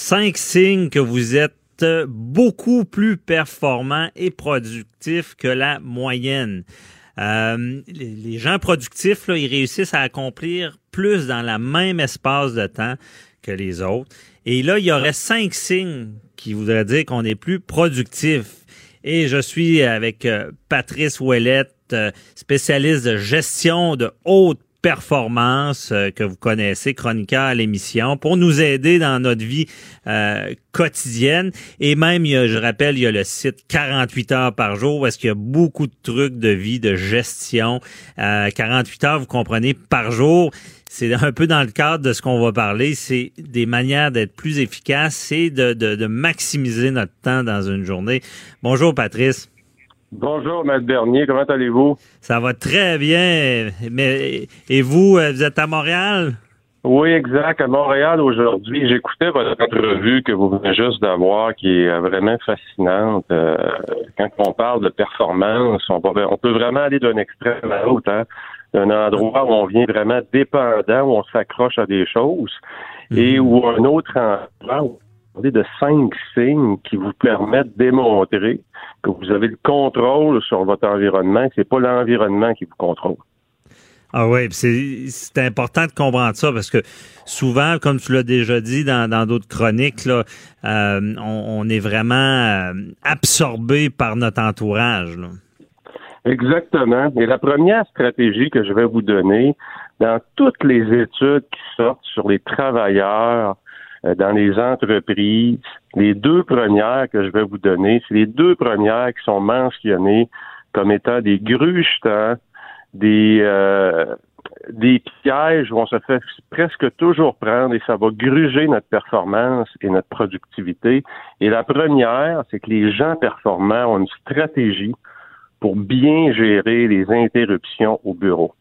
Cinq signes que vous êtes beaucoup plus performant et productif que la moyenne. Euh, les, gens productifs, ils réussissent à accomplir plus dans la même espace de temps que les autres. Et là, il y aurait cinq signes qui voudraient dire qu'on est plus productif. Et je suis avec euh, Patrice Ouellette, euh, spécialiste de gestion de haute performance euh, que vous connaissez, chroniqueur à l'émission, pour nous aider dans notre vie euh, quotidienne. Et même, je rappelle, il y a le site 48 heures par jour parce qu'il y a beaucoup de trucs de vie, de gestion. Euh, 48 heures, vous comprenez, par jour. C'est un peu dans le cadre de ce qu'on va parler. C'est des manières d'être plus efficace de, de maximiser notre temps dans une journée. Bonjour, Patrice. Bonjour, Maître Bernier, comment allez-vous? Ça va très bien. Mais et vous, euh, vous êtes à Montréal? Oui, exact. À Montréal aujourd'hui, j'écoutais votre entrevue que vous venez juste d'avoir, qui est vraiment fascinante. Euh, quand on parle de performance, on, peut vraiment aller d'un extrême à l'autre, hein? d'un endroit où on vient vraiment dépendant, où on s'accroche à des choses, et mhm. où un autre endroit où de cinq signes qui vous permettent de démontrer que vous avez le contrôle sur votre environnement, que c'est pas l'environnement qui vous contrôle. Ah oui, c'est important de comprendre ça parce que souvent, comme tu l'as déjà dit dans d'autres chroniques, là, euh, on, est vraiment euh, absorbé par notre entourage. Exactement. Et la première stratégie que je vais vous donner, dans toutes les études qui sortent sur les travailleurs, dans les entreprises. Les deux premières que je vais vous donner, c'est les deux premières qui sont mentionnées comme étant des grugetants, des euh, des pièges où on se fait presque toujours prendre et ça va gruger notre performance et notre productivité. Et la première, c'est que les gens performants ont une stratégie pour bien gérer les interruptions au bureau.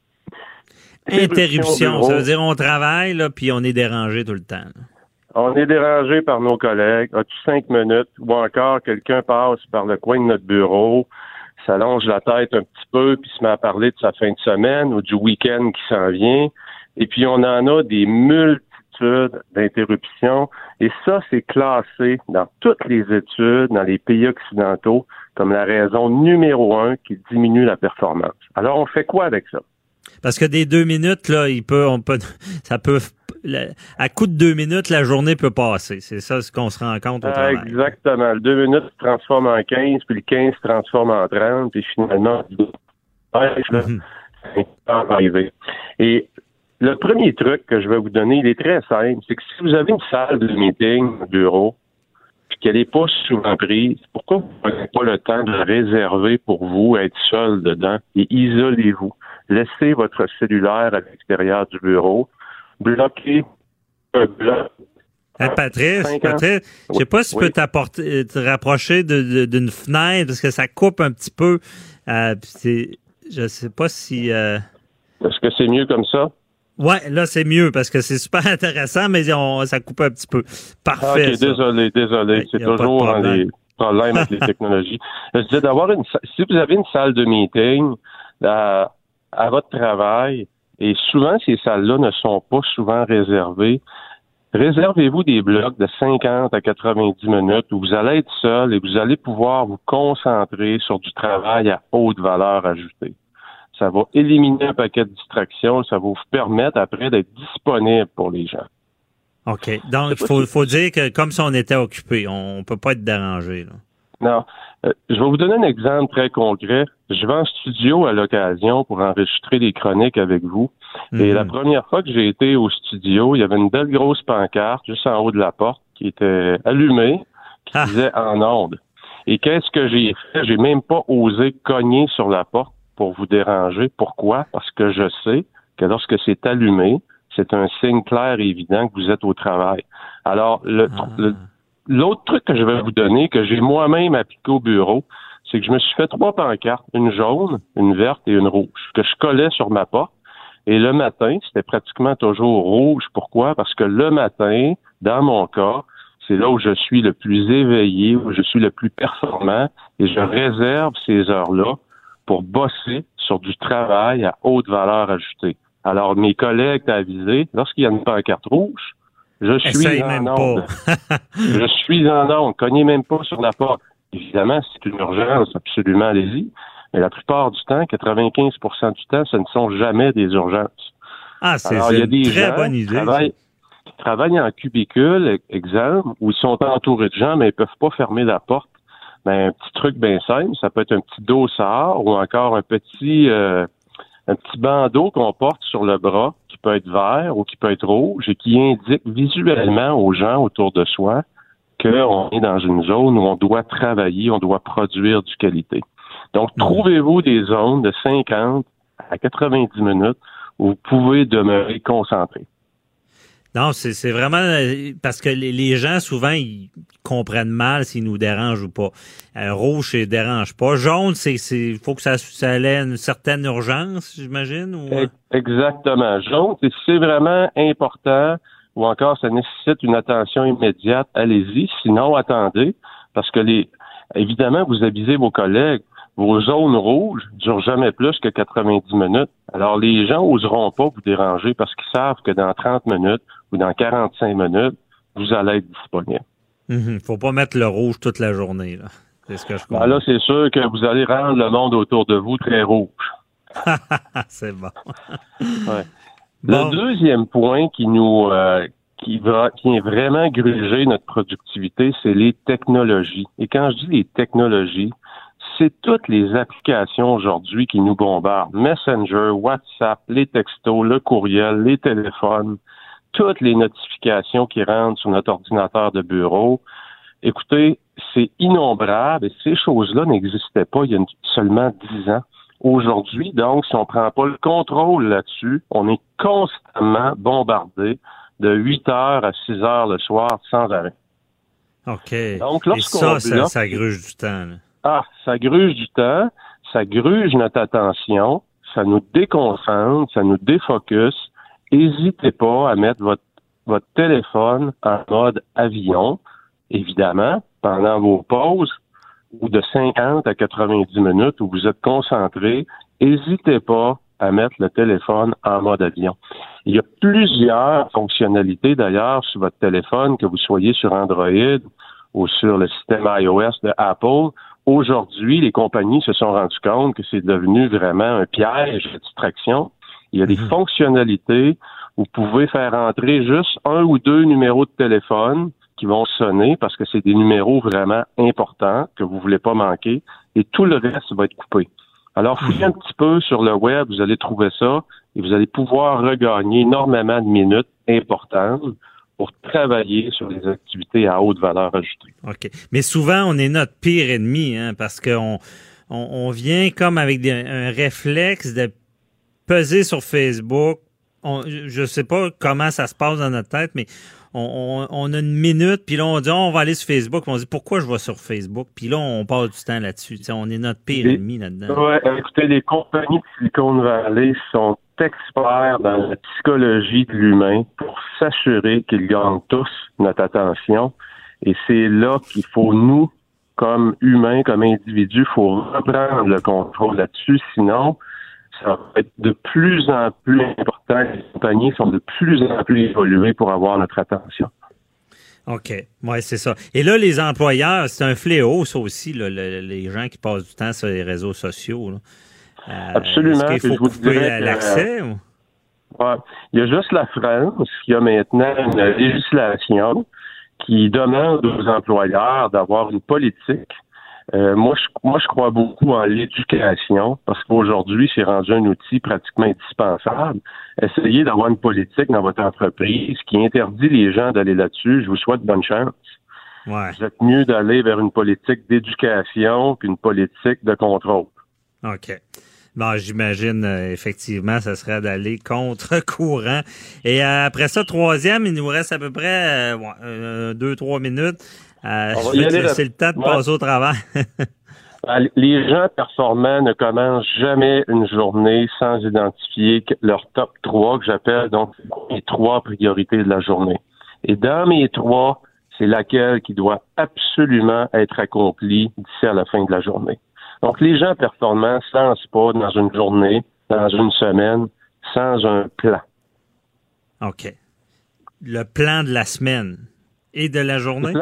Interruption, ça veut dire on travaille là, puis on est dérangé tout le temps. On est dérangé par nos collègues. As-tu cinq minutes? Ou encore, quelqu'un passe par le coin de notre bureau, s'allonge la tête un petit peu, puis se met à parler de sa fin de semaine ou du week-end qui s'en vient. Et puis, on en a des multitudes d'interruptions. Et ça, c'est classé dans toutes les études, dans les pays occidentaux, comme la raison numéro un qui diminue la performance. Alors, on fait quoi avec ça? Parce que des deux minutes, là, il peut, on peut, ça peut à coup de deux minutes, la journée peut passer. C'est ça ce qu'on se rend compte au travail. Exactement. Le deux minutes se transforme en 15, puis le 15 se transforme en 30, puis finalement, mm arriver. Et le premier truc que je vais vous donner, il est très simple, c'est que si vous avez une salle de meeting, bureau, puis qu'elle n'est pas souvent prise, pourquoi vous n'avez pas le temps de la réserver pour vous, être seul dedans, et isolez-vous? Laissez votre cellulaire à l'extérieur du bureau bloquer un bloc. Patrice, Patrice, je sais pas si tu peux t'apporter, te rapprocher d'une fenêtre parce que ça coupe un petit peu. Euh, je sais pas si. Euh, Est-ce que c'est mieux comme ça? Ouais, là c'est mieux parce que c'est super intéressant, mais ça coupe un petit peu. Parfait. Ah, désolé, désolé. C'est toujours dans les problèmes avec les technologies. Je disais d'avoir une. Si vous avez une salle de meeting euh, à votre travail, et souvent, ces salles-là ne sont pas souvent réservées. Réservez-vous des blocs de 50 à 90 minutes où vous allez être seul et vous allez pouvoir vous concentrer sur du travail à haute valeur ajoutée. Ça va éliminer un paquet de distractions, ça va vous permettre après d'être disponible pour les gens. OK. Donc, il faut, faut, dire que comme si on était occupé, on peut pas être dérangé. Là. Non. Euh, je vais vous donner un exemple très concret. Je vais en studio à l'occasion pour enregistrer des chroniques avec vous. Et la mhm. première fois que j'ai été au studio, il y avait une belle grosse pancarte juste en haut de la porte qui était allumée, qui ah. disait en onde. Et qu'est-ce que j'ai fait? J'ai même pas osé cogner sur la porte pour vous déranger. Pourquoi? Parce que je sais que lorsque c'est allumé, c'est un signe clair et évident que vous êtes au travail. Alors, Ah. le, l'autre truc que je vais vous donner, que j'ai moi-même appliqué au bureau, c'est que je me suis fait trois pancartes, une jaune, une verte et une rouge, que je collais sur ma porte. Et le matin, c'était pratiquement toujours rouge. Pourquoi? Parce que le matin, dans mon cas, c'est là où je suis le plus éveillé, où je suis le plus performant, et je réserve ces heures-là pour bosser sur du travail à haute valeur ajoutée. Alors, mes collègues avisés, lorsqu'il y a une pancarte rouge, je suis Essaye en même onde. pas. je suis en onde. Cognez même pas sur la porte. Évidemment, c'est une urgence, absolument, allez-y. Mais la plupart du temps, 95% du temps, ce ne sont jamais des urgences. Ah, c'est Alors, c'est il y a une des très gens bonne qui idée. travaillent, qui travaillent en cubicule, exemple, où ils sont entourés de gens, mais ils peuvent pas fermer la porte. Ben, un petit truc bien simple, ça peut être un petit dossard ou encore un petit euh, un petit bandeau qu'on porte sur le bras qui peut être vert ou qui peut être rouge et qui indique visuellement aux gens autour de soi qu'on est dans une zone où on doit travailler, on doit produire du qualité. Donc, trouvez-vous des zones de 50 à 90 minutes où vous pouvez demeurer concentré. Non, c'est c'est vraiment euh, parce que les, les gens, souvent, ils comprennent mal s'ils nous dérangent ou pas. Euh, rouge, les dérange pas. Jaune, c'est c'est faut que ça, ça ait une certaine urgence, j'imagine. Ou... E- Exactement. Jaune, c'est- si c'est vraiment important ou encore ça nécessite une attention immédiate, allez-y. Sinon, attendez, parce que les évidemment, vous avisez vos collègues, vos zones rouges durent jamais plus que 90 minutes. Alors, les gens oseront pas vous déranger parce qu'ils savent que dans 30 minutes ou dans 45 minutes, vous allez être disponible. Mhm. Faut pas mettre le rouge toute la journée. là. C'est ce que je comprends. Alors là, c'est sûr que vous allez rendre le monde autour de vous très rouge. c'est bon. Ouais. Bon. Le deuxième point qui nous euh, qui va qui est vraiment grugé notre productivité, c'est les technologies. Et quand je dis les technologies, c'est toutes les applications aujourd'hui qui nous bombardent. Messenger, WhatsApp, les textos, le courriel, les téléphones, toutes les notifications qui rentrent sur notre ordinateur de bureau. Écoutez, c'est innombrable et ces choses-là n'existaient pas il y a seulement dix ans. Aujourd'hui, donc, si on prend pas le contrôle là-dessus, on est constamment bombardé de 8 heures à 6 heures le soir sans arrêt. OK. Donc, lorsqu'on ça, ça, bloque- ça gruge du temps. là. Ah, ça gruge du temps, ça gruge notre attention, ça nous déconcentre, ça nous défocus. N'hésitez pas à mettre votre, votre téléphone en mode avion, évidemment, pendant vos pauses ou de 50 à 90 minutes où vous êtes concentré. N'hésitez pas à mettre le téléphone en mode avion. Il y a plusieurs fonctionnalités d'ailleurs sur votre téléphone, que vous soyez sur Android ou sur le système iOS de Apple. Aujourd'hui, les compagnies se sont rendues compte que c'est devenu vraiment un piège de distraction. Il y a des Mhm. fonctionnalités où vous pouvez faire entrer juste un ou deux numéros de téléphone qui vont sonner parce que c'est des numéros vraiment importants que vous voulez pas manquer et tout le reste va être coupé. Alors, fouillez un petit peu sur le web, vous allez trouver ça et vous allez pouvoir regagner énormément de minutes importantes pour travailler sur les activités à haute valeur ajoutée. OK. Mais souvent, on est notre pire ennemi, hein, parce qu'on on, on vient comme avec des- un réflexe de peser sur Facebook. On, je sais pas comment ça se passe dans notre tête, mais on, on- a une minute, puis là, on dit, on va aller sur Facebook. Puis on dit, pourquoi je vais sur Facebook? Puis là, on passe du temps là-dessus. On est notre pire ennemi là-dedans. Ouais, écoutez, les compagnies de Silicon Valley sont experts dans la psychologie de l'humain pour s'assurer qu'ils gagnent tous notre attention. Et c'est là qu'il faut, nous, comme humains, comme individus, faut reprendre le contrôle là-dessus. Sinon, ça va être de plus en plus important. Les compagnies sont de plus en plus évoluées pour avoir notre attention. OK. Ouais, c'est ça. Et là, les employeurs, c'est un fléau, ça aussi, les gens qui passent du temps sur les réseaux sociaux. Euh, Absolument. Est-ce qu'il faut couper l'accès? ou? Ouais. Il y a juste la France qui a maintenant une législation qui demande aux employeurs d'avoir une politique. Euh, moi, je, moi, je crois beaucoup en l'éducation parce qu'aujourd'hui, c'est rendu un outil pratiquement indispensable. Essayez d'avoir une politique dans votre entreprise qui interdit les gens d'aller là-dessus. Je vous souhaite bonne chance. Ouais. Vous êtes mieux d'aller vers une politique d'éducation qu'une politique de contrôle. OK. Bon, j'imagine euh, effectivement, ça serait d'aller contre courant. Et euh, après ça, troisième, il nous reste à peu près euh, deux, trois minutes. laisser le temps de passer au travail. Ben, les gens performants ne commencent jamais une journée sans identifier leur top 3 que j'appelle donc les trois priorités de la journée. Et dans mes trois, c'est laquelle qui doit absolument être accomplie d'ici à la fin de la journée. Donc, les gens performants ne se lancent pas dans une journée, dans une semaine, sans un plan. OK. Le plan de la semaine et de la journée?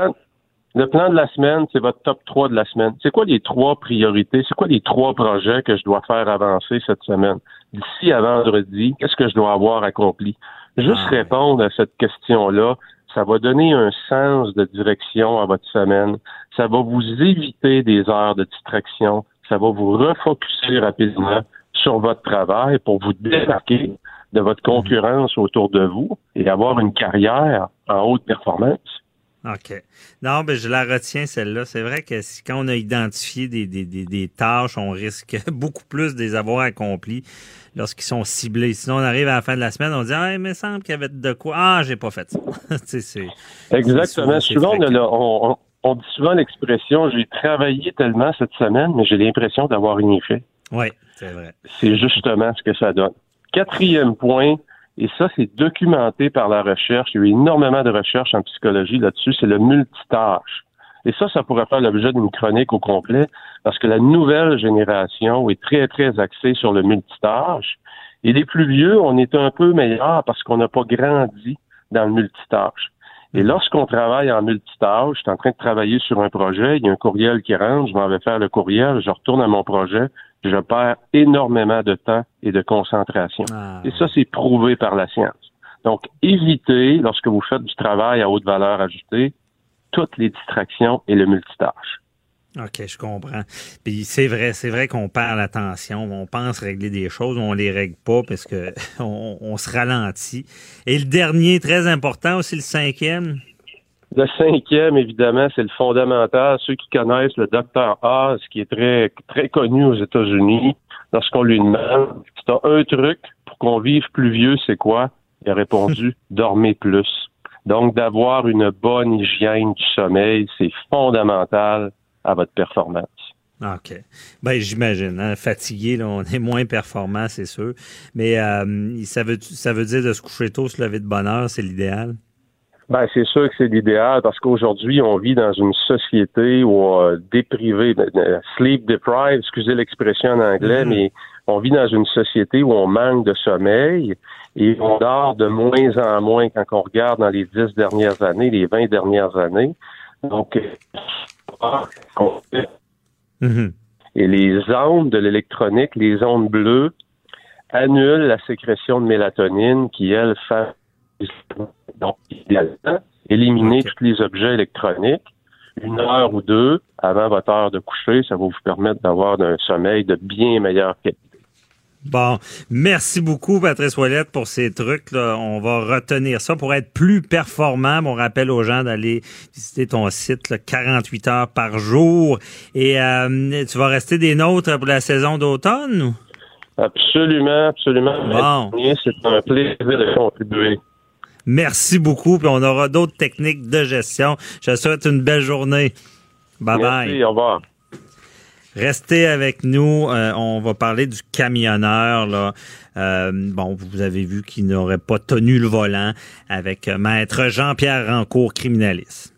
Le plan, de la semaine, c'est votre top 3 de la semaine. C'est quoi les trois priorités? C'est quoi les trois projets que je dois faire avancer cette semaine? D'ici à vendredi, qu'est-ce que je dois avoir accompli? Juste ah, répondre à cette question-là, ça va donner un sens de direction à votre semaine. Ça va vous éviter des heures de distraction. Ça va vous refocuser rapidement sur votre travail pour vous démarquer de votre concurrence autour de vous et avoir une carrière en haute performance. OK. Non, ben je la retiens, celle-là. C'est vrai que si, quand on a identifié des, des, des, tâches, on risque beaucoup plus de les avoir accomplies lorsqu'ils sont ciblés. Sinon, on arrive à la fin de la semaine, on dit Ah, il me semble qu'il y avait de quoi. Ah, j'ai pas fait ça. c'est, Exactement. souvent, on, on, dit souvent l'expression j'ai travaillé tellement cette semaine, mais j'ai l'impression d'avoir rien fait. Oui, c'est vrai. C'est justement ce que ça donne. Quatrième point, et ça, c'est documenté par la recherche. Il y a eu énormément de recherches en psychologie là-dessus. C'est le multitâche. Et ça, ça pourrait faire l'objet d'une chronique au complet, parce que la nouvelle génération est très, très axée sur le multitâche. Et les plus vieux, on est un peu meilleurs parce qu'on n'a pas grandi dans le multitâche. Et lorsqu'on travaille en multitâche, je suis en train de travailler sur un projet, il y a un courriel qui rentre, je m'en vais faire le courriel, je retourne à mon projet, je perds énormément de temps et de concentration. Ah. Et ça, c'est prouvé par la science. Donc, évitez, lorsque vous faites du travail à haute valeur ajoutée, toutes les distractions et le multitâche. OK, je comprends. Puis c'est vrai, c'est vrai qu'on perd l'attention. On pense régler des choses, on les règle pas parce que on, se ralentit. Et le dernier, très important aussi, le cinquième? Le cinquième, évidemment, c'est le fondamental. Ceux qui connaissent le docteur Oz, qui est très, très connu aux États-Unis, lorsqu'on lui demande, si un truc pour qu'on vive plus vieux, c'est quoi? Il a répondu, dormez plus. Donc, d'avoir une bonne hygiène du sommeil, c'est fondamental à votre performance. OK. Ben, j'imagine. Hein, fatigué, là, on est moins performant, c'est sûr. Mais euh, ça, veut, ça veut dire de se coucher tôt, se lever de bonne heure, c'est l'idéal? Ben, c'est sûr que c'est l'idéal parce qu'aujourd'hui, on vit dans une société où euh, déprivé, ben, euh, sleep deprived, excusez l'expression en anglais, mm-hmm. mais on vit dans une société où on manque de sommeil et on dort de moins en moins quand on regarde dans les dix dernières années, les vingt dernières années. Donc, mm-hmm. et les ondes de l'électronique, les ondes bleues, annulent la sécrétion de mélatonine qui, elle, fait donc, idéalement, éliminer tous les objets électroniques une heure ou deux avant votre heure de coucher, ça va vous permettre d'avoir un sommeil de bien meilleure qualité. Bon, merci beaucoup, Patrice Ouellette, pour ces trucs. Là. On va retenir ça pour être plus performant. On rappelle aux gens d'aller visiter ton site 48 heures par jour. Et euh, tu vas rester des nôtres pour la saison d'automne? Absolument, absolument. Bon. C'est un plaisir de contribuer. Merci beaucoup. Puis on aura d'autres techniques de gestion. Je te souhaite une belle journée. Bye bye. Merci, au revoir. Restez avec nous. Euh, on va parler du camionneur. Là. Euh, bon, vous avez vu qu'il n'aurait pas tenu le volant avec Maître Jean-Pierre Rancourt, criminaliste.